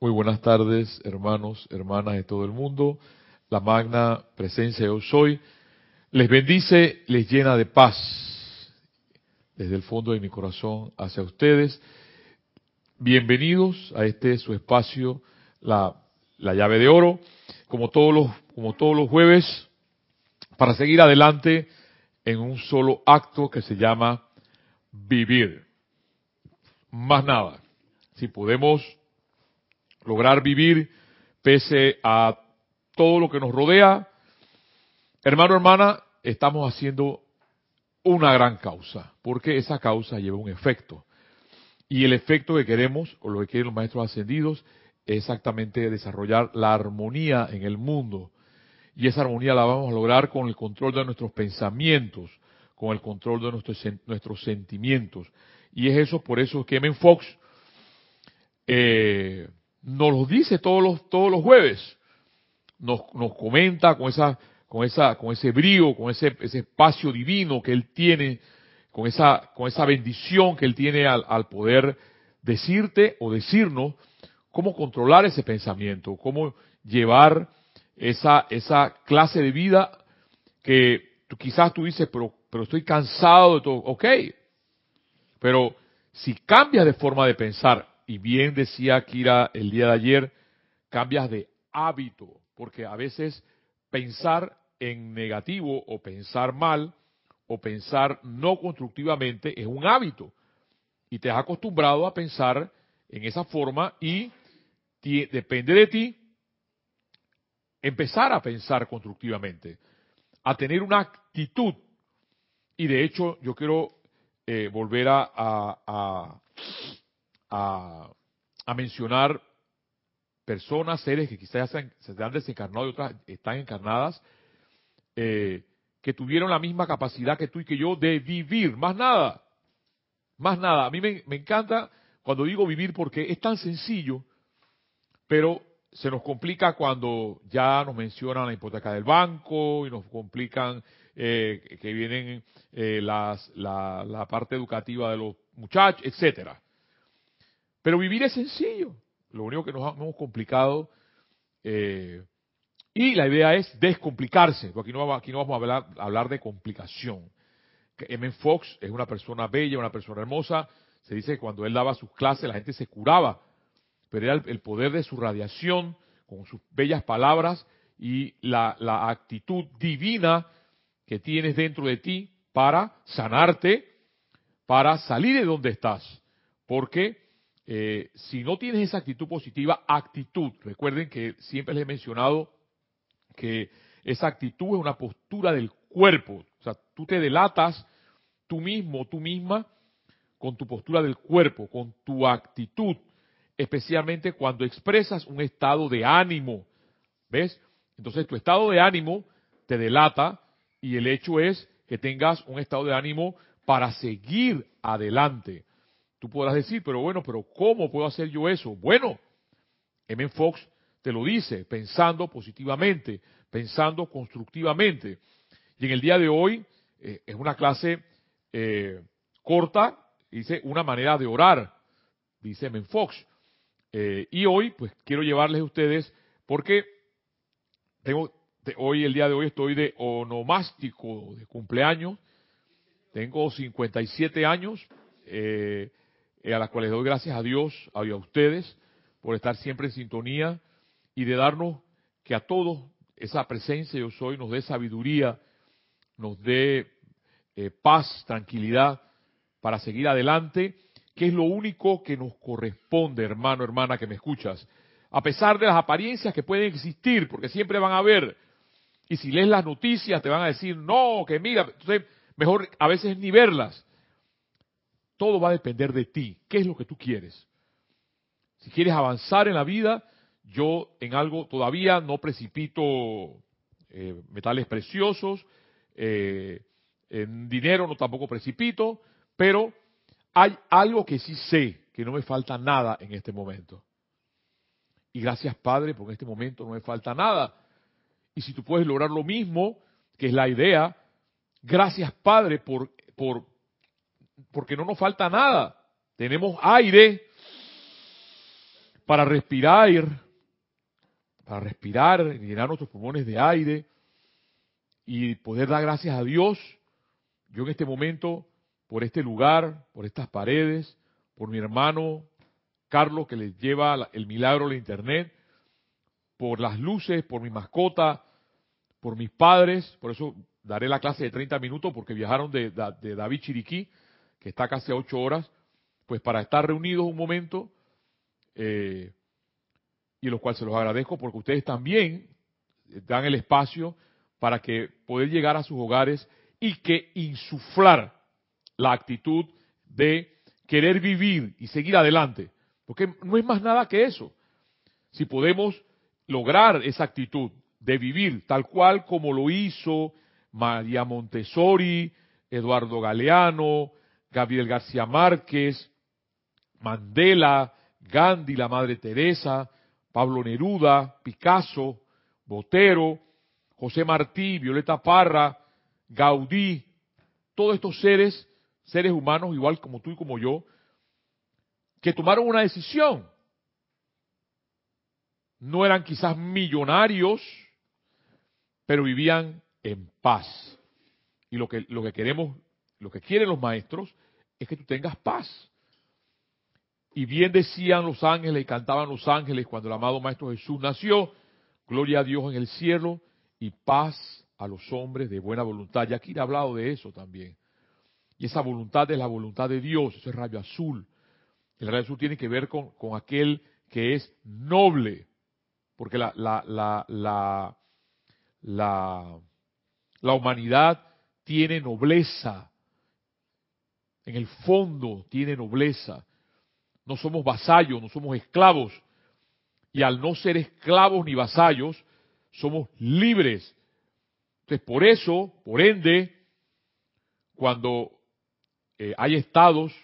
Muy buenas tardes, hermanos, hermanas de todo el mundo. La magna presencia yo soy les bendice, les llena de paz desde el fondo de mi corazón hacia ustedes. Bienvenidos a este su espacio, la, la llave de oro, como todos los, como todos los jueves, para seguir adelante en un solo acto que se llama vivir. Más nada. Si podemos lograr vivir pese a todo lo que nos rodea, hermano, hermana, estamos haciendo una gran causa, porque esa causa lleva un efecto. Y el efecto que queremos, o lo que quieren los maestros ascendidos, es exactamente desarrollar la armonía en el mundo. Y esa armonía la vamos a lograr con el control de nuestros pensamientos, con el control de nuestros, nuestros sentimientos. Y es eso, por eso que M. Fox eh, nos lo dice todos los, todos los jueves. Nos, nos comenta con esa, con esa, con ese brío, con ese, ese espacio divino que él tiene, con esa, con esa bendición que él tiene al, al poder decirte o decirnos cómo controlar ese pensamiento, cómo llevar esa, esa clase de vida que tú, quizás tú dices, pero, pero estoy cansado de todo. Ok, pero si cambias de forma de pensar, y bien decía Kira el día de ayer, cambias de hábito, porque a veces pensar en negativo o pensar mal o pensar no constructivamente es un hábito. Y te has acostumbrado a pensar en esa forma y depende de ti empezar a pensar constructivamente, a tener una actitud. Y de hecho yo quiero eh, volver a, a, mencionar personas, seres que quizás se, se han desencarnado y otras están encarnadas, eh, que tuvieron la misma capacidad que tú y que yo de vivir, más nada, más nada. A mí me, me encanta cuando digo vivir porque es tan sencillo, pero se nos complica cuando ya nos mencionan la hipoteca del banco y nos complican eh, que vienen eh, las, la, la, parte educativa de los muchachos, etcétera. Pero vivir es sencillo. Lo único que nos hemos complicado, eh, y la idea es descomplicarse, porque aquí no, vamos a hablar, a hablar de complicación. M. Fox es una persona bella, una persona hermosa. Se dice que cuando él daba sus clases la gente se curaba, pero era el, poder de su radiación, con sus bellas palabras y la, la actitud divina que tienes dentro de ti para sanarte, para salir de donde estás. Porque eh, si no tienes esa actitud positiva, actitud, recuerden que siempre les he mencionado que esa actitud es una postura del cuerpo. O sea, tú te delatas tú mismo, tú misma, con tu postura del cuerpo, con tu actitud, especialmente cuando expresas un estado de ánimo. ¿Ves? Entonces tu estado de ánimo te delata y el hecho es que tengas un estado de ánimo para seguir adelante. Tú podrás decir, pero bueno, pero ¿cómo puedo hacer yo eso? Bueno, M. Fox te lo dice, pensando positivamente, pensando constructivamente. Y en el día de hoy eh, es una clase eh, corta, dice una manera de orar, dice M. Fox. Eh, y hoy, pues quiero llevarles a ustedes, porque tengo, hoy, el día de hoy, estoy de onomástico de cumpleaños. Tengo 57 años, eh, a las cuales doy gracias a Dios, a ustedes, por estar siempre en sintonía y de darnos que a todos esa presencia yo soy nos dé sabiduría, nos dé eh, paz, tranquilidad para seguir adelante, que es lo único que nos corresponde, hermano, hermana, que me escuchas. A pesar de las apariencias que pueden existir, porque siempre van a haber, y si lees las noticias te van a decir, no, que mira, entonces mejor a veces ni verlas. Todo va a depender de ti. ¿Qué es lo que tú quieres? Si quieres avanzar en la vida, yo en algo todavía no precipito eh, metales preciosos, eh, en dinero no tampoco precipito, pero hay algo que sí sé, que no me falta nada en este momento. Y gracias Padre, porque en este momento no me falta nada. Y si tú puedes lograr lo mismo, que es la idea, gracias Padre por, por, porque no nos falta nada. Tenemos aire, para respirar, para respirar, llenar nuestros pulmones de aire y poder dar gracias a Dios. Yo en este momento, por este lugar, por estas paredes, por mi hermano Carlos que les lleva el milagro de internet, por las luces, por mi mascota, por mis padres, por eso daré la clase de 30 minutos porque viajaron de, David Chiriquí, que está casi a 8 horas, pues para estar reunidos un momento, eh, y los cuales se los agradezco porque ustedes también dan el espacio para que poder llegar a sus hogares y que insuflar la actitud de querer vivir y seguir adelante. Porque no es más nada que eso. Si podemos lograr esa actitud de vivir tal cual como lo hizo María Montessori, Eduardo Galeano, Gabriel García Márquez, Mandela, Gandhi, la Madre Teresa, Pablo Neruda, Picasso, Botero, José Martí, Violeta Parra, Gaudí, todos estos seres, seres humanos igual como tú y como yo, que tomaron una decisión. No eran quizás millonarios, pero vivían en paz. Y lo que, lo que queremos, lo que quieren los maestros es que tú tengas paz. Y bien decían los ángeles y cantaban los ángeles cuando el amado Maestro Jesús nació, gloria a Dios en el cielo y paz a los hombres de buena voluntad. Ya aquí he hablado de eso también. Y esa voluntad es la voluntad de Dios, ese rayo azul. El rayo azul tiene que ver con, con aquel que es noble, porque la, la, la, la, la humanidad tiene nobleza, en el fondo tiene nobleza. No somos vasallos, no somos esclavos. Y al no ser esclavos ni vasallos, somos libres. Entonces, por eso, por ende, cuando eh, hay estados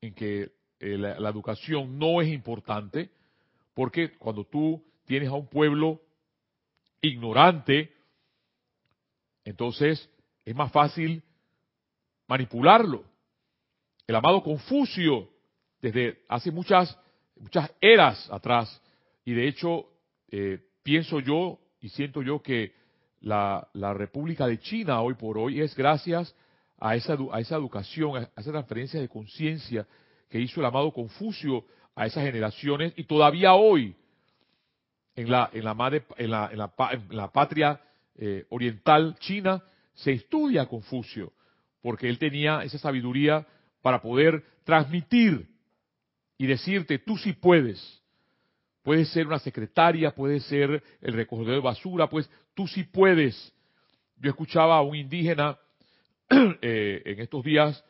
en que eh, la, educación no es importante, porque cuando tú tienes a un pueblo ignorante, entonces es más fácil manipularlo. El amado Confucio, desde hace muchas, muchas eras atrás, y de hecho eh, pienso yo y siento yo que la, la, República de China hoy por hoy es gracias a esa, a esa educación, a esa transferencia de conciencia que hizo el amado Confucio a esas generaciones. Y todavía hoy en la, en la, madre, en la, en la, patria eh, oriental china se estudia Confucio, porque él tenía esa sabiduría para poder transmitir y decirte, tú sí puedes. Puedes ser una secretaria, puedes ser el recogedor de basura, pues tú sí puedes. Yo escuchaba a un indígena eh, en estos días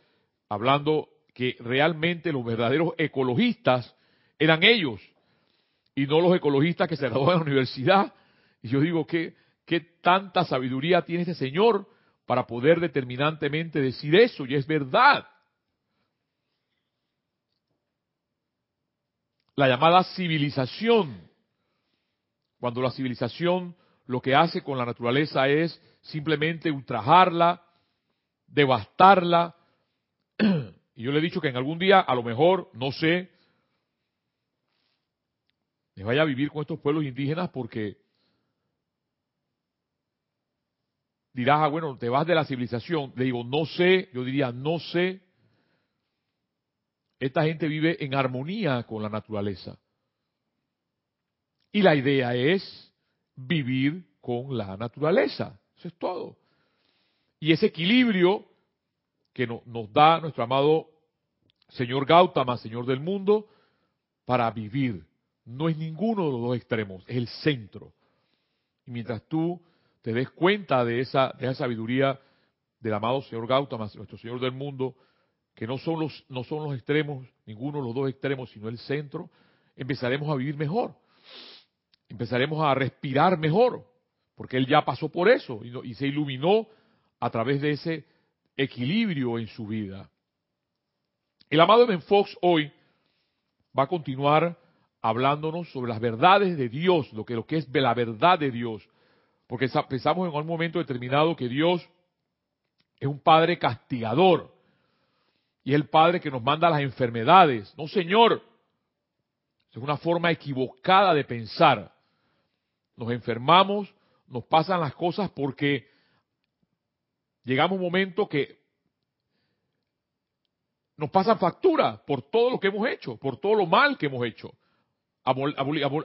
hablando que realmente los verdaderos ecologistas eran ellos y no los ecologistas que se graduaron en la universidad. Y yo digo, ¿qué, qué tanta sabiduría tiene este señor para poder determinantemente decir eso? Y es verdad. La llamada civilización, cuando la civilización lo que hace con la naturaleza es simplemente ultrajarla, devastarla, Y yo le he dicho que en algún día, a lo mejor, no sé, me vaya a vivir con estos pueblos indígenas porque dirás, ah, bueno, te vas de la civilización. Le digo, no sé, yo diría, no sé. Esta gente vive en armonía con la naturaleza. Y la idea es vivir con la naturaleza. Eso es todo. Y ese equilibrio que nos da nuestro amado Señor Gautama, Señor del mundo, para vivir. No es ninguno de los dos extremos, es el centro. Y mientras tú te des cuenta de esa, de esa sabiduría del amado Señor Gautama, nuestro Señor del mundo, que no son, los, no son los extremos, ninguno de los dos extremos, sino el centro, empezaremos a vivir mejor. Empezaremos a respirar mejor, porque Él ya pasó por eso y, se iluminó a través de ese equilibrio en su vida. El amado Ben Fox hoy va a continuar hablándonos sobre las verdades de Dios, lo que, lo que es la verdad de Dios. Porque pensamos en un momento determinado que Dios es un Padre y es el Padre que nos manda las enfermedades. No, Señor. Es una forma equivocada de pensar. Nos enfermamos, nos pasan las cosas porque llegamos a un momento que nos pasan factura por todo lo que hemos hecho, por todo lo mal que hemos hecho.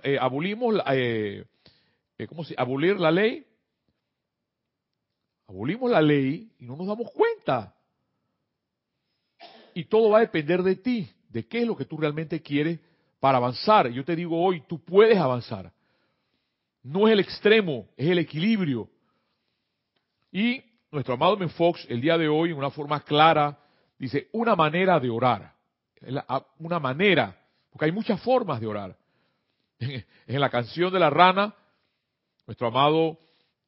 Eh, abolimos, eh, eh, ¿cómo se? Abolir la ley. Abolimos la ley y no nos damos cuenta. Y todo va a depender de ti, de qué es lo que tú realmente quieres para avanzar. Yo te digo hoy, tú puedes avanzar. No es el extremo, es el equilibrio. Y nuestro amado Men Fox, el día de hoy, en una forma clara, dice, una manera de orar. Una manera, porque hay muchas formas de orar. En la canción de la rana, nuestro amado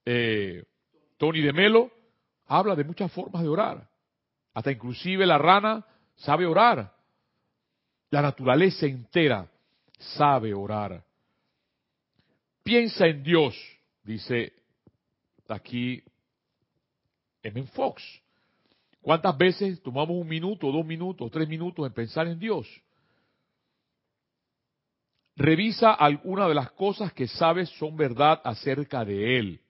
eh, Tony de Melo habla de muchas formas de orar. Hasta inclusive la rana sabe orar. La naturaleza entera sabe orar. Piensa en Dios, dice aquí M. Fox. ¿Cuántas veces tomamos un minuto, dos minutos, tres minutos en pensar en Dios? Revisa alguna de las cosas que sabes son verdad acerca de Él.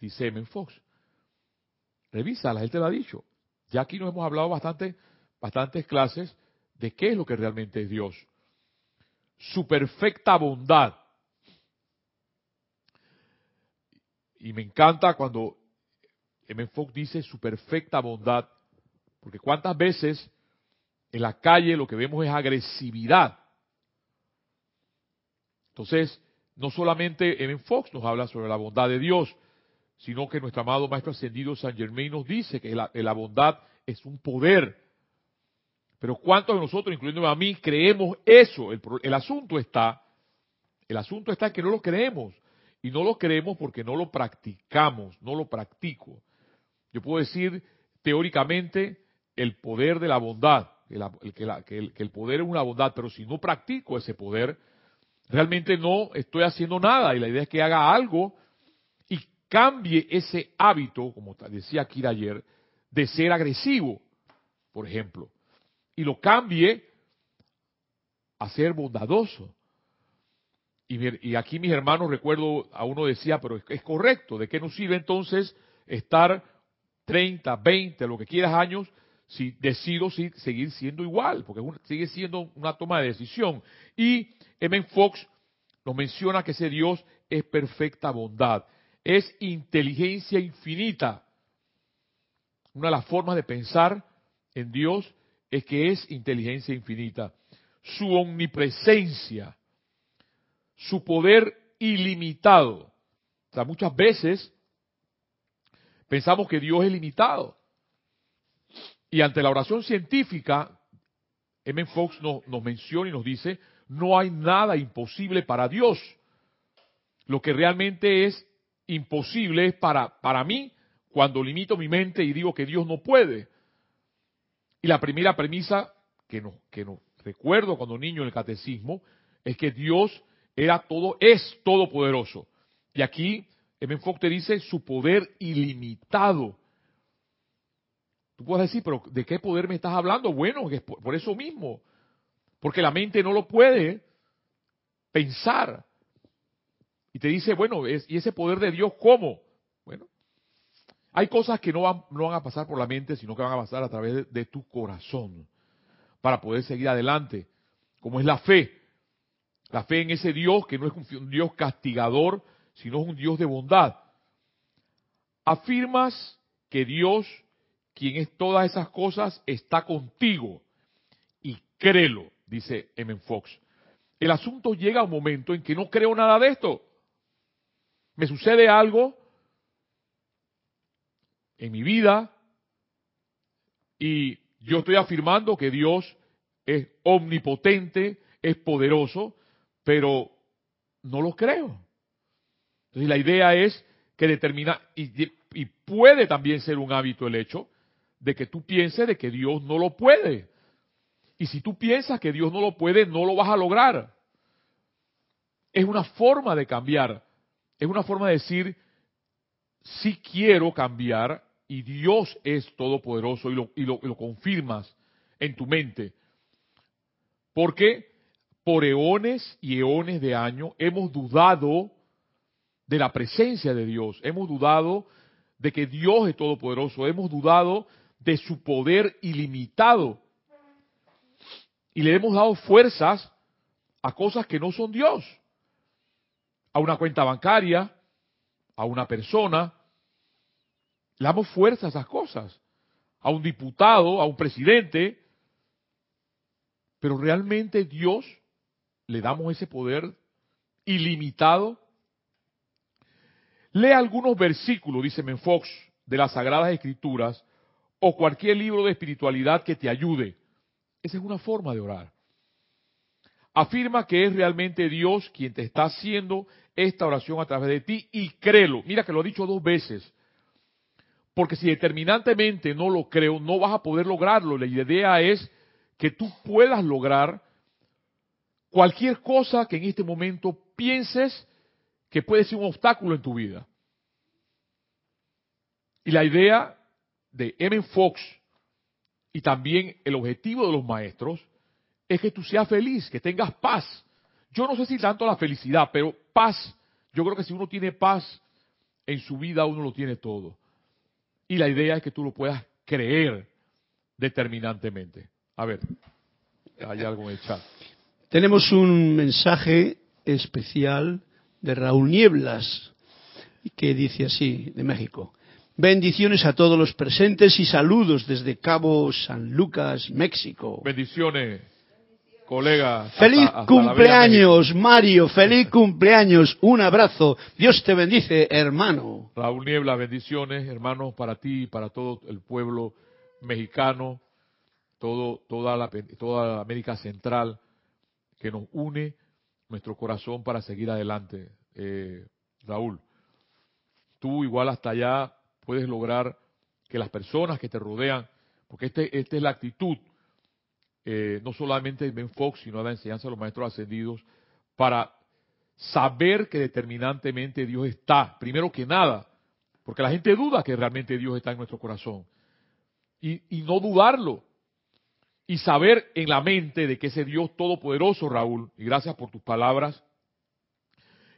Dice M. Fox. Revisa, la gente lo ha dicho. Ya aquí nos hemos hablado bastante, bastantes clases de qué es lo que realmente es Dios su perfecta bondad. Y me encanta cuando M. Fox dice su perfecta bondad, porque cuántas veces en la calle lo que vemos es agresividad. Entonces, no solamente M. Fox nos habla sobre la bondad de Dios, sino que nuestro amado Maestro Ascendido San Germain nos dice que la, la bondad es un poder pero ¿cuántos de nosotros, incluyéndome a mí, creemos eso? El, asunto está, el asunto está que no lo creemos. Y no lo creemos porque no lo practicamos, no lo practico. Yo puedo decir teóricamente el poder de la bondad, que, el, poder es una bondad, pero si no practico ese poder, realmente no estoy haciendo nada. Y la idea es que haga algo cambie ese hábito, como decía Kira ayer, de ser agresivo, por ejemplo y lo cambie a ser bondadoso. Y, aquí mis hermanos, recuerdo, a uno decía, pero es, correcto, ¿de qué nos sirve entonces estar 30, 20, lo que quieras años, si decido seguir siendo igual? Porque sigue siendo una toma de decisión. Y M. Fox nos menciona que ese Dios es perfecta bondad, es inteligencia infinita. Una de las formas de pensar en Dios es que es inteligencia infinita, su omnipresencia, su poder ilimitado. O sea, muchas veces pensamos que Dios es limitado. Y ante la oración científica, M. Fox nos, nos menciona y nos dice, no hay nada imposible para Dios. Lo que realmente es imposible es para, para mí cuando limito mi mente y digo que Dios no puede. Y la primera premisa que nos, que nos recuerdo cuando niño en el catecismo es que Dios era todo, es todopoderoso. Y aquí M. Fox te dice su poder ilimitado. Tú puedes decir, pero ¿de qué poder me estás hablando? Bueno, es por, eso mismo. Porque la mente no lo puede pensar. Y te dice, bueno, ¿y ese poder de Dios cómo? Bueno, hay cosas que no van, no van a pasar por la mente, sino que van a pasar a través de, tu corazón para poder seguir adelante, como es la fe. La fe en ese Dios que no es un Dios castigador, sino es un Dios de bondad. Afirmas que Dios, quien es todas esas cosas, está contigo. Y créelo, dice M. Fox. El asunto llega a un momento en que no creo nada de esto. Me sucede algo en mi vida y yo estoy afirmando que Dios es omnipotente, es poderoso, pero no lo creo. Entonces la idea es que determina, y, y, puede también ser un hábito el hecho de que tú pienses de que Dios no lo puede. Y si tú piensas que Dios no lo puede, no lo vas a lograr. Es una forma de cambiar. Es una forma de decir, si quiero cambiar, y Dios es todopoderoso y lo, y lo, confirmas en tu mente. Porque por eones y eones de años hemos dudado de la presencia de Dios, hemos dudado de que Dios es todopoderoso, hemos dudado de su poder ilimitado. Y le hemos dado fuerzas a cosas que no son Dios, a una cuenta bancaria, a una persona, le damos fuerza a esas cosas, a un diputado, a un presidente, pero realmente Dios le damos ese poder ilimitado. Lee algunos versículos, dice Menfox, de las Sagradas Escrituras o cualquier libro de espiritualidad que te ayude. Esa es una forma de orar. Afirma que es realmente Dios quien te está haciendo esta oración a través de ti y créelo. Mira que lo he dicho dos veces. Porque si determinantemente no lo creo, no vas a poder lograrlo. La idea es que tú puedas lograr cualquier cosa que en este momento pienses que puede ser un obstáculo en tu vida. Y la idea de M. Fox y también el objetivo de los maestros es que tú seas feliz, que tengas paz. Yo no sé si tanto la felicidad, pero paz. Yo creo que si uno tiene paz en su vida, uno lo tiene todo. Y la idea es que tú lo puedas creer determinantemente. A ver, hay algo en el chat. Tenemos un mensaje especial de Raúl Nieblas que dice así, de México. Bendiciones a todos los presentes y saludos desde Cabo San Lucas, México. Bendiciones, colega. Feliz cumpleaños, Mario. Feliz cumpleaños. Un abrazo. Dios te bendice, hermano. Raúl Niebla, bendiciones, hermanos, para ti y para todo el pueblo mexicano, todo, toda, la, toda la América Central, que nos une nuestro corazón para seguir adelante. Eh, Raúl, tú igual hasta allá puedes lograr que las personas que te rodean, porque este, esta es la actitud, eh, no solamente Ben Fox, sino de la enseñanza de los maestros ascendidos, para saber que determinantemente Dios está, primero que nada, porque la gente duda que realmente Dios está en nuestro corazón, y, no dudarlo, y saber en la mente de que ese Dios todopoderoso, Raúl, y gracias por tus palabras,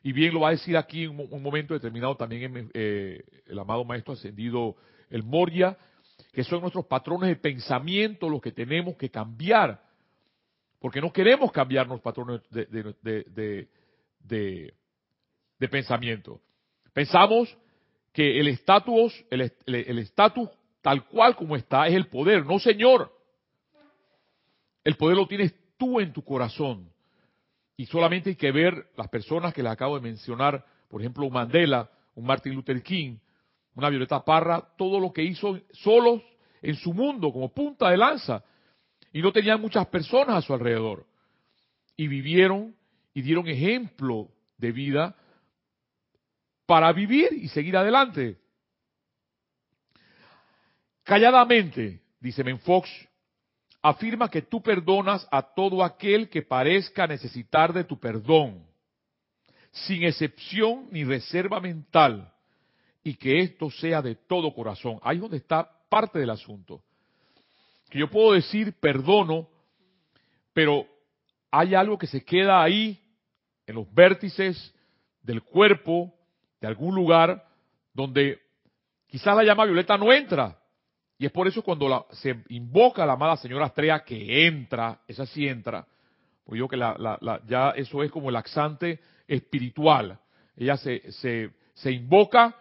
y bien lo va a decir aquí en un momento determinado también eh, el amado maestro ascendido, el Moria, que son nuestros patrones de pensamiento los que tenemos que cambiar, porque no queremos cambiar los patrones de, pensamiento. Pensamos que el estatus, el estatus tal cual como está es el poder, no señor. El poder lo tienes tú en tu corazón. Y solamente hay que ver las personas que les acabo de mencionar, por ejemplo, un Mandela, un Martin Luther King, una Violeta Parra, todo lo que hizo solos en su mundo, como punta de lanza. Y no tenían muchas personas a su alrededor. Y vivieron y dieron ejemplo de vida para vivir y seguir adelante. Calladamente, dice Menfox, afirma que tú perdonas a todo aquel que parezca necesitar de tu perdón, sin excepción ni reserva mental, y que esto sea de todo corazón. Ahí es donde está parte del asunto. Que yo puedo decir perdono, pero hay algo que se queda ahí, en los vértices del cuerpo, de algún lugar, donde quizás la llama violeta no entra, y es por eso cuando se invoca a la amada señora Estrella que entra, esa sí entra, pues yo que la, ya eso es como el laxante espiritual. Ella se, se invoca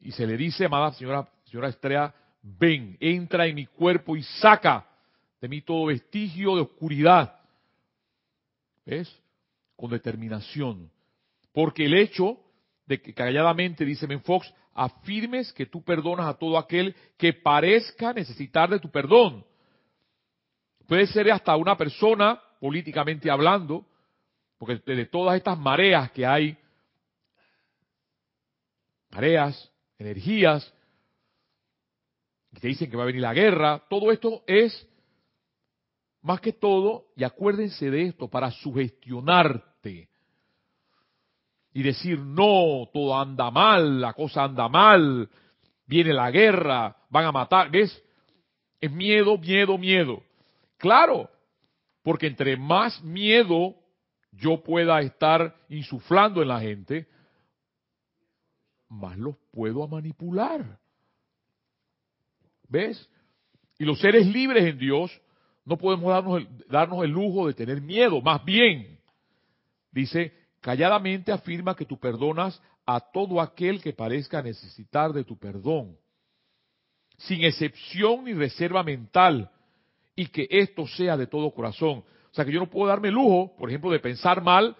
y se le dice, amada señora, señora Estrella, ven, entra en mi cuerpo y saca de mí todo vestigio de oscuridad. ¿Ves? Con determinación. Porque el hecho de que calladamente, dice Menfox, afirmes que tú perdonas a todo aquel que parezca necesitar de tu perdón. Puede ser hasta una persona, políticamente hablando, porque de todas estas mareas que hay, mareas, energías, que te dicen que va a venir la guerra, todo esto es, más que todo, y acuérdense de esto, para sugestionarte, y decir, no, todo anda mal, la cosa anda mal, viene la guerra, van a matar, ¿ves? Es miedo, miedo, miedo. Claro, Porque entre más miedo yo pueda estar insuflando en la gente, más los puedo manipular. ¿Ves? Y los seres libres en Dios no podemos darnos el, darnos el lujo de tener miedo. Más bien, dice, calladamente afirma que tú perdonas a todo aquel que parezca necesitar de tu perdón, sin excepción ni reserva mental, y que esto sea de todo corazón. O sea que yo no puedo darme el lujo, por ejemplo, de pensar mal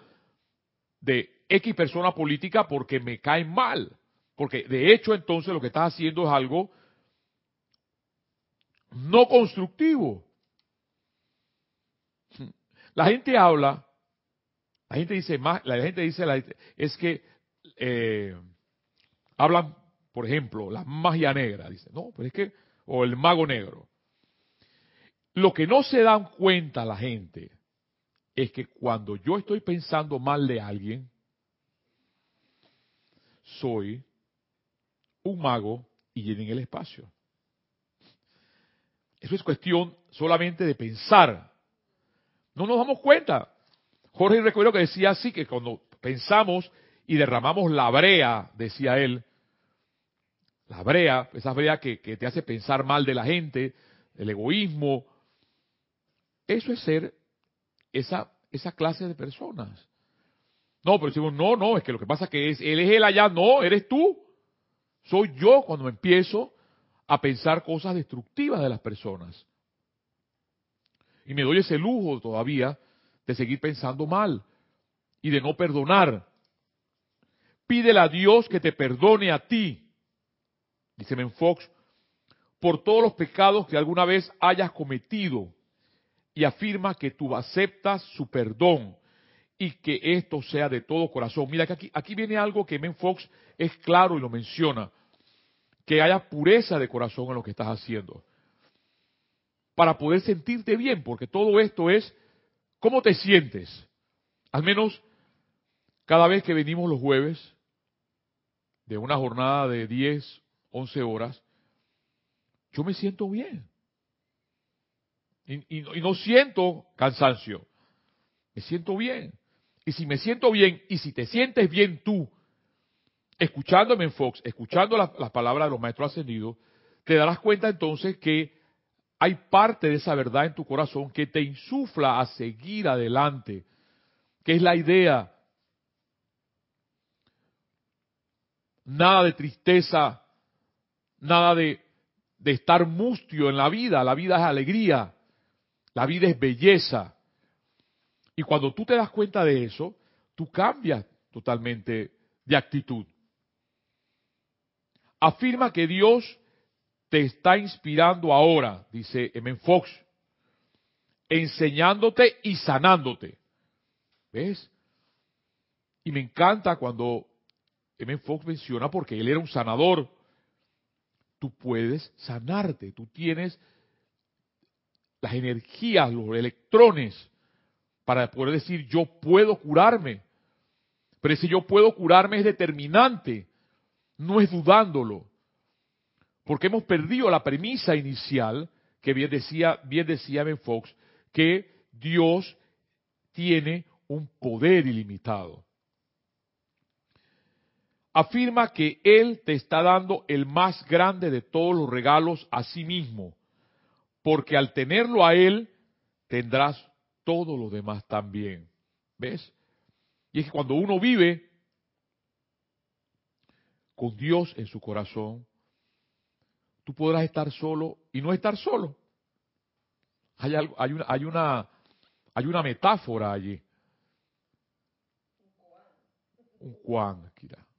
de X persona política porque me cae mal. Porque de hecho entonces lo que estás haciendo es algo no constructivo. La gente habla, la gente dice más, la gente dice es que eh, hablan, por ejemplo, la magia negra, dice, no, pero es que, o el mago negro. Lo que no se dan cuenta la gente es que cuando yo estoy pensando mal de alguien, soy un mago y llenen el espacio. Eso es cuestión solamente de pensar. No nos damos cuenta. Jorge recuerdo que decía así, que cuando pensamos y derramamos la brea, decía él, la brea, esa brea que, que te hace pensar mal de la gente, el egoísmo, eso es ser esa, esa clase de personas. No, pero decimos, no, no, es que lo que pasa es que es, él es él allá, no, eres tú. Soy yo cuando empiezo a pensar cosas destructivas de las personas. Y me doy ese lujo todavía de seguir pensando mal y de no perdonar. Pídele a Dios que te perdone a ti, dice Menfox, por todos los pecados que alguna vez hayas cometido y afirma que tú aceptas su perdón y que esto sea de todo corazón. Mira que aquí, viene algo que Menfox es claro y lo menciona que haya pureza de corazón en lo que estás haciendo. Para poder sentirte bien, porque todo esto es cómo te sientes. Al menos cada vez que venimos los jueves, de una jornada de 10, 11 horas, yo me siento bien. Y, y, no siento cansancio. Me siento bien. Y si me siento bien, y si te sientes bien tú, escuchándome en Fox, escuchando las palabras de los maestros ascendidos, te darás cuenta entonces que hay parte de esa verdad en tu corazón que te insufla a seguir adelante, que es la idea. Nada de tristeza, nada de, de estar mustio en la vida, la vida es alegría, la vida es belleza. Y cuando tú te das cuenta de eso, tú cambias totalmente de actitud afirma que Dios te está inspirando ahora, dice M. Fox, enseñándote y sanándote. ¿Ves? Y me encanta cuando M. Fox menciona, porque él era un sanador, tú puedes sanarte, tú tienes las energías, los electrones, para poder decir yo puedo curarme. Pero ese yo puedo curarme es determinante no es dudándolo. Porque hemos perdido la premisa inicial, que bien decía, bien decía Ben Fox, que Dios tiene un poder ilimitado. Afirma que Él te está dando el más grande de todos los regalos a sí mismo, porque al tenerlo a Él, tendrás todo lo demás también. ¿Ves? Y es que cuando uno vive con Dios en su corazón, tú podrás estar solo y no estar solo. Hay, algo, hay, una, hay, una, hay una metáfora allí. Un Juan,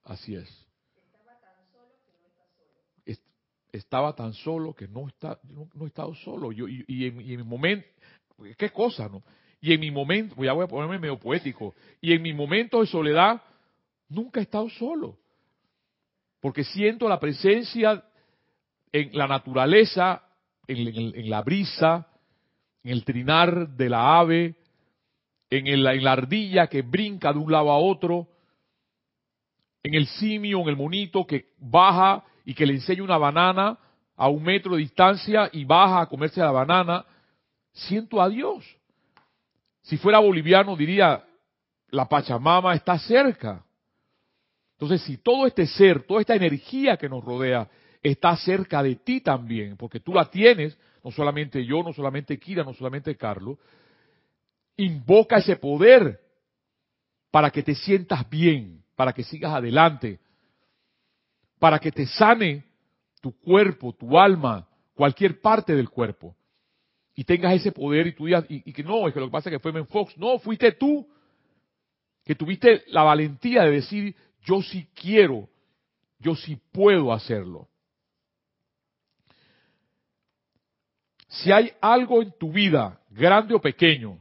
así es. Estaba tan solo que no está, no, he estado solo. Yo, y, en, mi momento, qué cosa, ¿no? Y en mi momento, ya voy a ponerme medio poético, y en mi momento de soledad, nunca he estado solo porque siento la presencia en la naturaleza, en, la brisa, en el trinar de la ave, en, la ardilla que brinca de un lado a otro, en el simio, en el monito que baja y que le enseña una banana a un metro de distancia y baja a comerse la banana. Siento a Dios. Si fuera boliviano diría, la Pachamama está cerca. Entonces, si todo este ser, toda esta energía que nos rodea está cerca de ti también, porque tú la tienes, no solamente yo, no solamente Kira, no solamente Carlos, invoca ese poder para que te sientas bien, para que sigas adelante, para que te sane tu cuerpo, tu alma, cualquier parte del cuerpo. Y tengas ese poder y tú digas, y, que no, es que lo que pasa es que fue Menfox. No, fuiste tú que tuviste la valentía de decir, yo sí quiero, yo sí puedo hacerlo. Si hay algo en tu vida, grande o pequeño,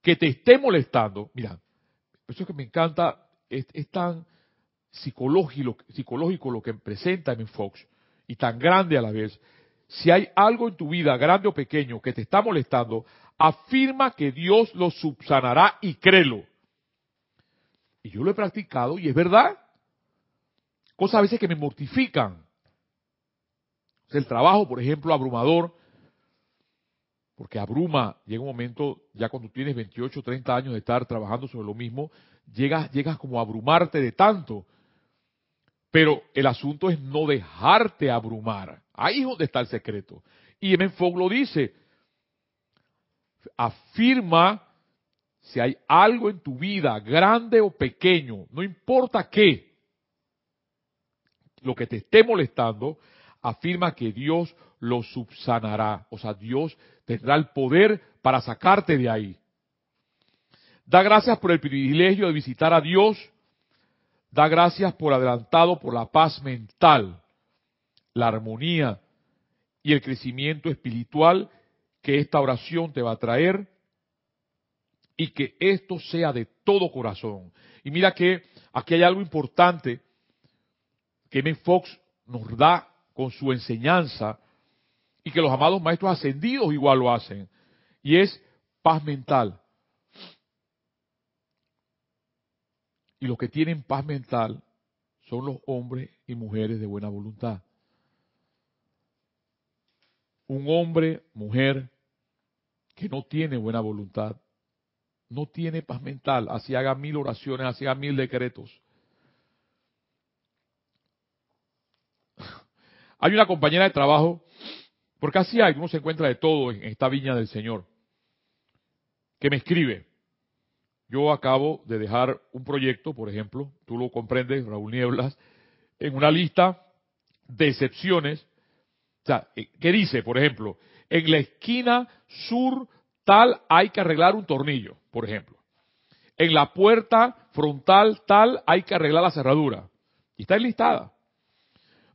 que te esté molestando, mira, eso es que me encanta, es, tan psicológico, psicológico lo que presenta M. Fox y tan grande a la vez. Si hay algo en tu vida, grande o pequeño, que te está molestando, afirma que Dios lo subsanará y créelo. Y yo lo he practicado y es verdad. Cosas a veces que me mortifican. El trabajo, por ejemplo, abrumador, porque abruma, llega un momento, ya cuando tienes 28, 30 años de estar trabajando sobre lo mismo, llegas, llegas como a abrumarte de tanto. Pero el asunto es no dejarte abrumar. Ahí es donde está el secreto. Y M. Fogg lo dice. Afirma si hay algo en tu vida, grande o pequeño, no importa qué, lo que te esté molestando, afirma que Dios lo subsanará. O sea, Dios tendrá el poder para sacarte de ahí. Da gracias por el privilegio de visitar a Dios. Da gracias por adelantado por la paz mental, la armonía y el crecimiento espiritual que esta oración te va a traer y que esto sea de todo corazón. Y mira que aquí hay algo importante que M. Fox nos da con su enseñanza y que los amados maestros ascendidos igual lo hacen. Y es paz mental. Y los que tienen paz mental son los hombres y mujeres de buena voluntad. Un hombre, mujer, que no tiene buena voluntad, no tiene paz mental, así haga mil oraciones, así haga mil decretos. Hay una compañera de trabajo, porque así hay, uno se encuentra de todo en esta viña del Señor, que me escribe. Yo acabo de dejar un proyecto, por ejemplo, tú lo comprendes, Raúl Nieblas, en una lista de excepciones. O sea, eh, ¿qué dice, por ejemplo? En la esquina sur tal hay que arreglar un tornillo, por ejemplo. En la puerta frontal tal hay que arreglar la cerradura. Y está enlistada.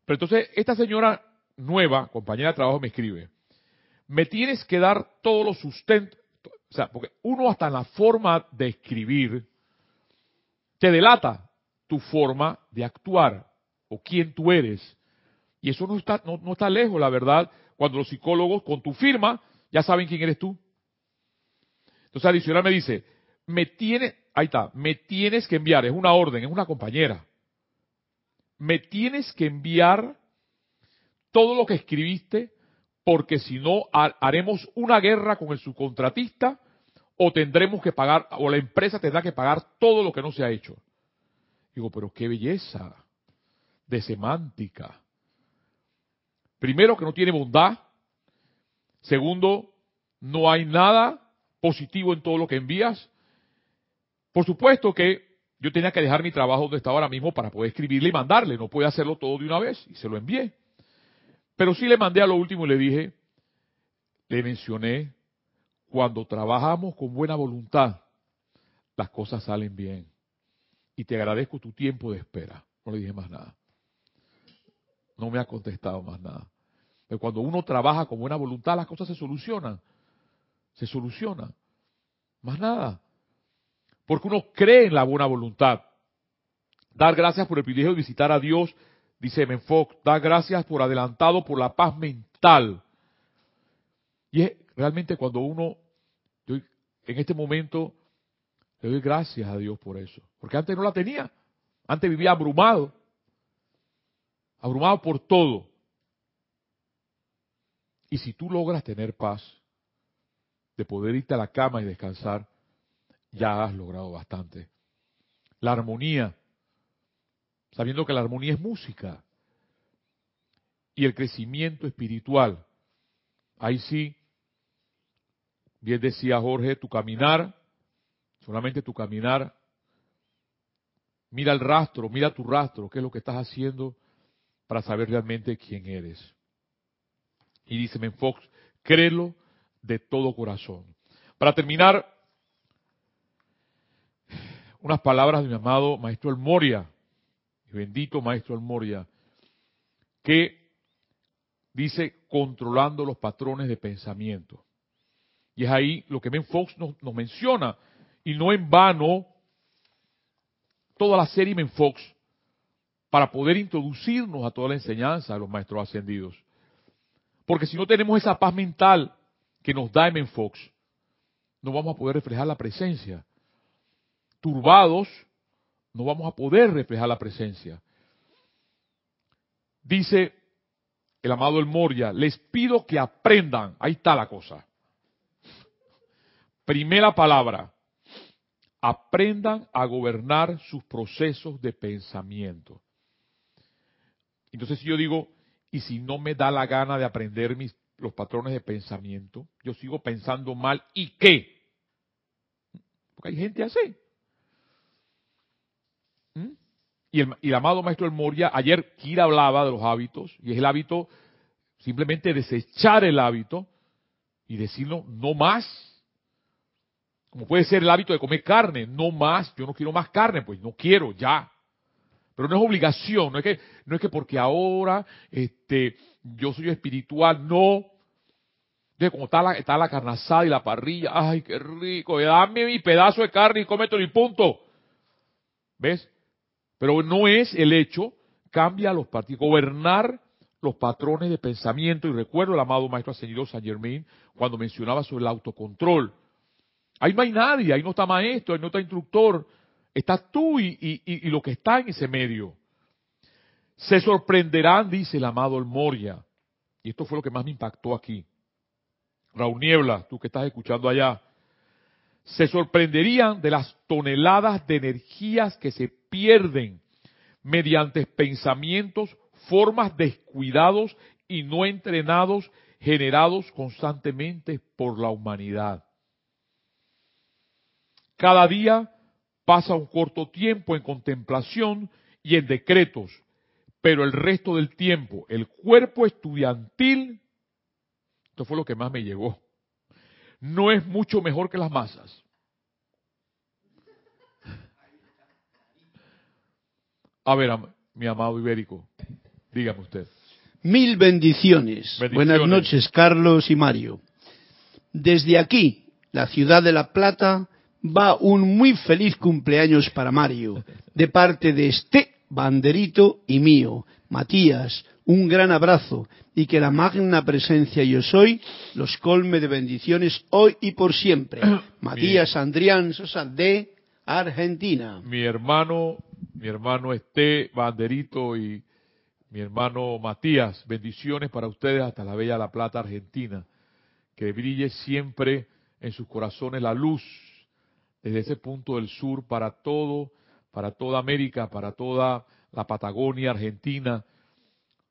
Pero entonces esta señora nueva, compañera de trabajo, me escribe, me tienes que dar todos los sustentos, o sea, porque uno hasta en la forma de escribir te delata tu forma de actuar o quién tú eres. Y eso no está, no, no está lejos, la verdad, cuando los psicólogos con tu firma ya saben quién eres tú. Entonces adicional me dice, me tiene, ahí está, me tienes que enviar, es una orden, es una compañera. Me tienes que enviar todo lo que escribiste, porque si no haremos una guerra con el subcontratista o tendremos que pagar, o la empresa tendrá que pagar todo lo que no se ha hecho. Digo, pero qué belleza de semántica. Primero, que no tiene bondad. Segundo, no hay nada positivo en todo lo que envías. Por supuesto que yo tenía que dejar mi trabajo donde estaba ahora mismo para poder escribirle y mandarle. No puede hacerlo todo de una vez y se lo envié. Pero sí le mandé a lo último y le dije, le mencioné, cuando trabajamos con buena voluntad, las cosas salen bien. Y te agradezco tu tiempo de espera. No le dije más nada. No me ha contestado más nada. Pero cuando uno trabaja con buena voluntad, las cosas se solucionan se soluciona. Más nada. Porque uno cree en la buena voluntad. Dar gracias por el privilegio de visitar a Dios, dice Menfoc. Dar gracias por adelantado por la paz mental. Y es realmente cuando uno, en este momento, le doy gracias a Dios por eso. Porque antes no la tenía. Antes vivía abrumado. Abrumado por todo. Y si tú logras tener paz, de poder irte a la cama y descansar, ya has logrado bastante. La armonía, sabiendo que la armonía es música. Y el crecimiento espiritual, ahí sí, bien decía Jorge, tu caminar, solamente tu caminar, mira el rastro, mira tu rastro, qué es lo que estás haciendo para saber realmente quién eres. Y dice Menfox, créelo de todo corazón. Para terminar, unas palabras de mi amado Maestro El Moria, bendito Maestro El Moria, que dice controlando los patrones de pensamiento. Y es ahí lo que Ben Fox nos, menciona, y no en vano toda la serie Men Fox para poder introducirnos a toda la enseñanza de los maestros ascendidos. Porque si no tenemos esa paz mental que nos da Men Fox, no vamos a poder reflejar la presencia. Turbados, no vamos a poder reflejar la presencia. Dice el amado El Moria, les pido que aprendan, ahí está la cosa. Primera palabra, aprendan a gobernar sus procesos de pensamiento. Entonces si yo digo, y si no me da la gana de aprender mis, los patrones de pensamiento, yo sigo pensando mal, ¿y qué? Porque hay gente así. ¿Mm? Y, el, y el, amado maestro El Moria, ayer Kira hablaba de los hábitos, y es el hábito simplemente desechar el hábito y decirlo no más. Como puede ser el hábito de comer carne, no más, yo no quiero más carne, pues no quiero, ya. Pero no es obligación, no es que, no es que porque ahora este, yo soy espiritual, no. De como está la, está la y la parrilla, ay, qué rico, dame mi pedazo de carne y cómetelo y punto. ¿Ves? Pero no es el hecho, cambia los partidos, gobernar los patrones de pensamiento. Y recuerdo el amado maestro ascendido San Germain cuando mencionaba sobre el autocontrol. Ahí no hay nadie, ahí no está maestro, ahí no está instructor, estás tú y, lo que está en ese medio. Se sorprenderán, dice el amado Moria, y esto fue lo que más me impactó aquí. Raúl Niebla, tú que estás escuchando allá, se sorprenderían de las toneladas de energías que se pierden mediante pensamientos, formas descuidados y no entrenados generados constantemente por la humanidad. Cada día pasa un corto tiempo en contemplación y en decretos, pero el resto del tiempo, el cuerpo estudiantil, esto fue lo que más me llegó, no es mucho mejor que las masas. A ver, mi amado ibérico, dígame usted. Mil bendiciones. bendiciones. Buenas noches, Carlos y Mario. Desde aquí, la ciudad de La Plata, va un muy feliz cumpleaños para Mario, de parte de este banderito y mío. Matías, un gran abrazo y que la magna presencia yo soy los colme de bendiciones hoy y por siempre. Matías Andrián Sosa de Argentina. Mi hermano, mi hermano este banderito y mi hermano Matías, bendiciones para ustedes hasta la bella La Plata, Argentina. Que brille siempre en sus corazones la luz desde ese punto del sur para todo, para toda América, para toda la Patagonia, Argentina,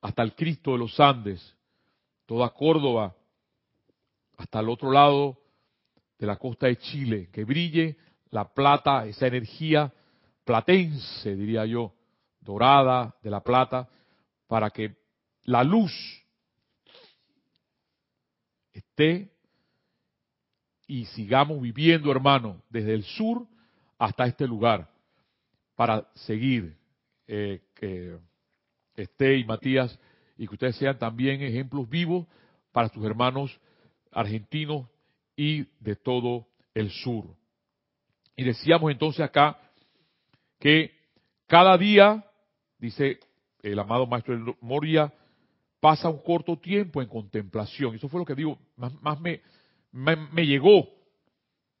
hasta el Cristo de los Andes, toda Córdoba, hasta el otro lado de la costa de Chile, que brille la plata, esa energía platense, diría yo, dorada de la plata, para que la luz esté y sigamos viviendo, hermano, desde el sur hasta este lugar, para seguir eh, que Esté y Matías, y que ustedes sean también ejemplos vivos para sus hermanos argentinos y de todo el sur. Y decíamos entonces acá que cada día, dice el amado maestro Moria, pasa un corto tiempo en contemplación. Eso fue lo que digo, más, más me, me, me llegó.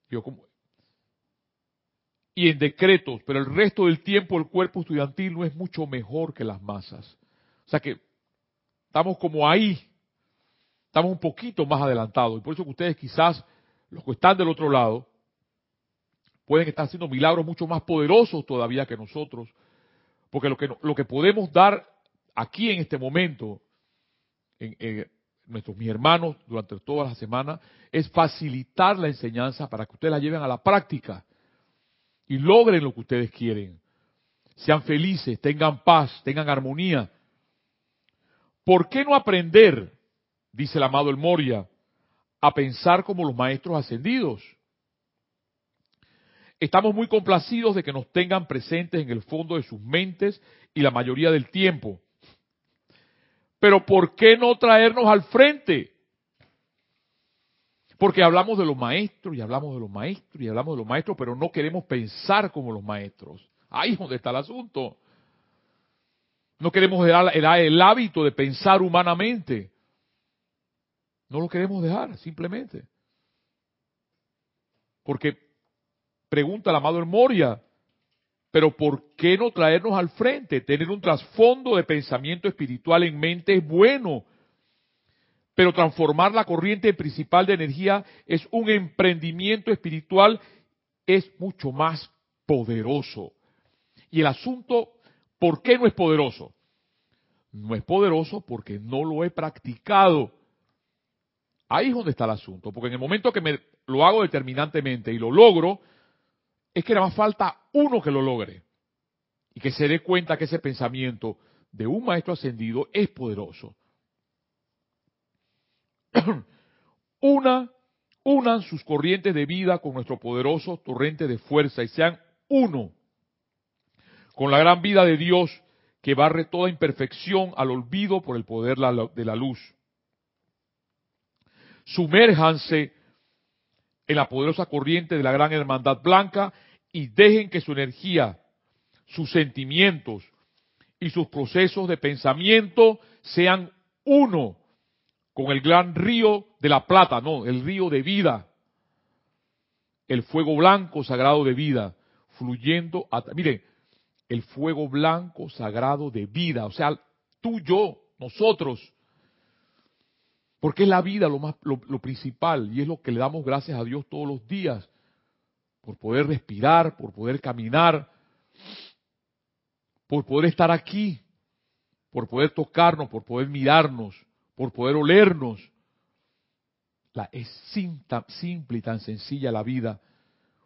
Yo como, y en decretos, pero el resto del tiempo el cuerpo estudiantil no es mucho mejor que las masas. O sea que estamos como ahí, estamos un poquito más adelantados. Y por eso que ustedes quizás los que están del otro lado, pueden estar haciendo milagros mucho más poderosos todavía que nosotros, porque lo que, lo que podemos dar aquí en este momento, en, nuestros mis hermanos durante toda la semana, es facilitar la enseñanza para que ustedes la lleven a la práctica y logren lo que ustedes quieren. Sean felices, tengan paz, tengan armonía. ¿Por qué no aprender, dice el amado El Moria, a pensar como los maestros ascendidos? Estamos muy complacidos de que nos tengan presentes en el fondo de sus mentes y la mayoría del tiempo. Pero ¿por qué no traernos al frente? Porque hablamos de los maestros y hablamos de los maestros y hablamos de los maestros, pero no queremos pensar como los maestros. Ahí es donde está el asunto. No queremos dejar el hábito de pensar humanamente. No lo queremos dejar, simplemente. Porque Pregunta el amado El Moria, pero ¿por qué no traernos al frente? Tener un trasfondo de pensamiento espiritual en mente es bueno, pero transformar la corriente principal de energía es un emprendimiento espiritual, es mucho más poderoso. Y el asunto, ¿por qué no es poderoso? No es poderoso porque no lo he practicado. Ahí es donde está el asunto, porque en el momento que me lo hago determinantemente y lo logro, es que nada más falta uno que lo logre y que se dé cuenta que ese pensamiento de un maestro ascendido es poderoso. Una, unan sus corrientes de vida con nuestro poderoso torrente de fuerza y sean uno con la gran vida de Dios que barre toda imperfección al olvido por el poder de la luz. Sumérjanse en la poderosa corriente de la gran hermandad blanca y dejen que su energía, sus sentimientos y sus procesos de pensamiento sean uno con el gran río de la plata, no, el río de vida, el fuego blanco sagrado de vida, fluyendo, miren, el fuego blanco sagrado de vida, o sea, tú, yo, nosotros, porque es la vida lo, más, lo, principal y es lo que le damos gracias a Dios todos los días. Por poder respirar, por poder caminar, por poder estar aquí, por poder tocarnos, por poder mirarnos, por poder olernos. La, es simple y tan sencilla la vida,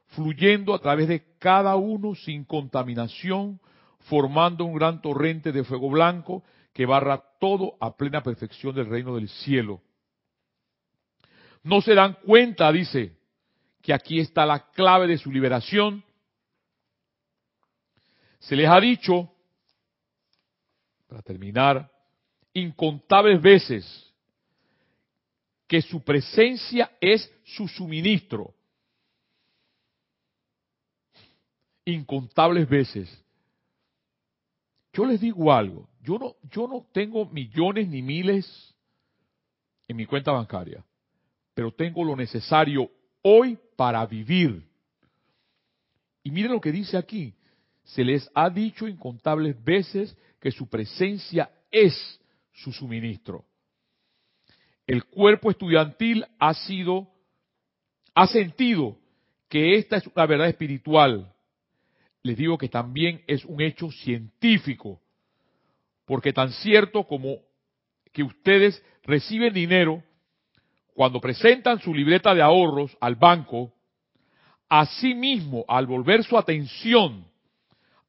fluyendo a través de cada uno sin contaminación, formando un gran torrente de fuego blanco que barra todo a plena perfección del reino del cielo. No se dan cuenta, dice, que aquí está la clave de su liberación. Se les ha dicho, para terminar, incontables veces que su presencia es su suministro. Incontables veces. Yo les digo algo, yo no, yo no tengo millones ni miles en mi cuenta bancaria, pero tengo lo necesario hoy para vivir. Y miren lo que dice aquí, se les ha dicho incontables veces que su presencia es su suministro. El cuerpo estudiantil ha sido, ha sentido que esta es una verdad espiritual les digo que también es un hecho científico, porque tan cierto como que ustedes reciben dinero, cuando presentan su libreta de ahorros al banco, asimismo, al volver su atención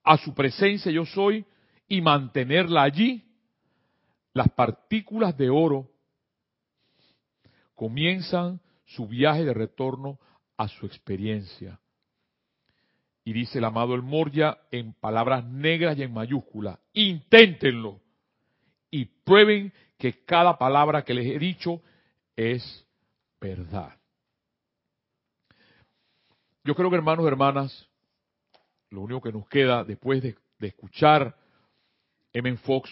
a su presencia yo soy y mantenerla allí, las partículas de oro comienzan su viaje de retorno a su experiencia. Y dice el amado El Moria en palabras negras y en mayúscula, inténtenlo y prueben que cada palabra que les he dicho es verdad. Yo creo que hermanos hermanas, lo único que nos queda después de, escuchar M. Fox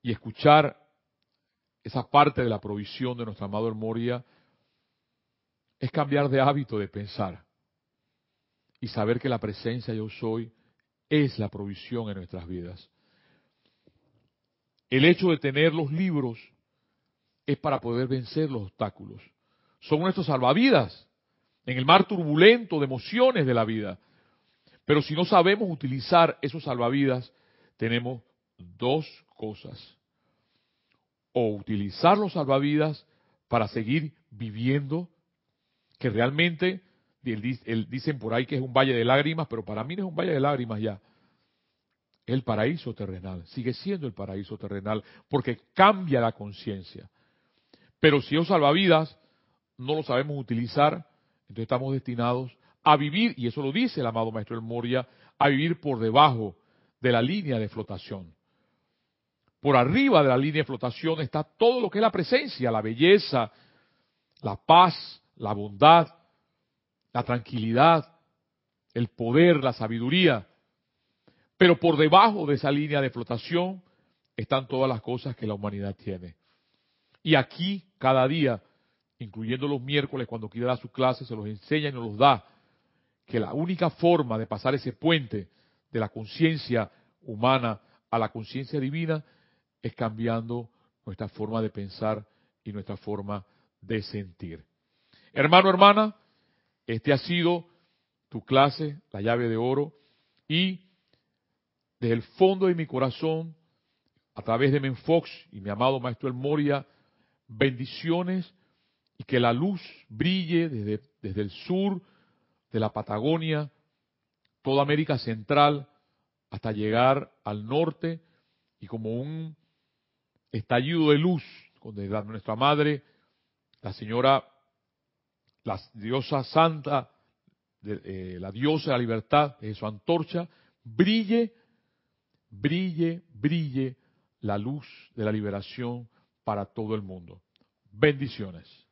y escuchar esa parte de la provisión de nuestro amado El Moria, es cambiar de hábito de pensar y saber que la presencia yo soy es la provisión en nuestras vidas. El hecho de tener los libros es para poder vencer los obstáculos. Son nuestros salvavidas. en el mar turbulento de emociones de la vida. Pero si no sabemos utilizar esos salvavidas, tenemos dos cosas. O utilizar los salvavidas para seguir viviendo, que realmente dicen por ahí que es un valle de lágrimas, pero para mí no es un valle de lágrimas ya. El paraíso terrenal sigue siendo el paraíso terrenal porque cambia la conciencia. Pero si esos salvavidas no lo sabemos utilizar, entonces estamos destinados a vivir, y eso lo dice el amado Maestro El Moria, a vivir por debajo de la línea de flotación. Por arriba de la línea de flotación está todo lo que es la presencia, la belleza, la paz, la bondad, la tranquilidad, el poder, la sabiduría. Pero por debajo de esa línea de flotación están todas las cosas que la humanidad tiene. Y aquí, cada día, incluyendo los miércoles, cuando quiera dar sus clases, se los enseña y nos los da que la única forma de pasar ese puente de la conciencia humana a la conciencia divina es cambiando nuestra forma de pensar y nuestra forma de sentir. Hermano, hermana, este ha sido tu clase, la llave de oro, y desde el fondo de mi corazón, a través de Menfox y mi amado Maestro El Moria, bendiciones y que la luz brille desde, desde el sur, de la Patagonia, toda América Central, hasta llegar al norte y como un estallido de luz, donde nuestra madre, la señora, la diosa santa, eh, la diosa de la libertad, de su antorcha, brille, brille, brille la luz de la liberación para todo el mundo. Bendiciones.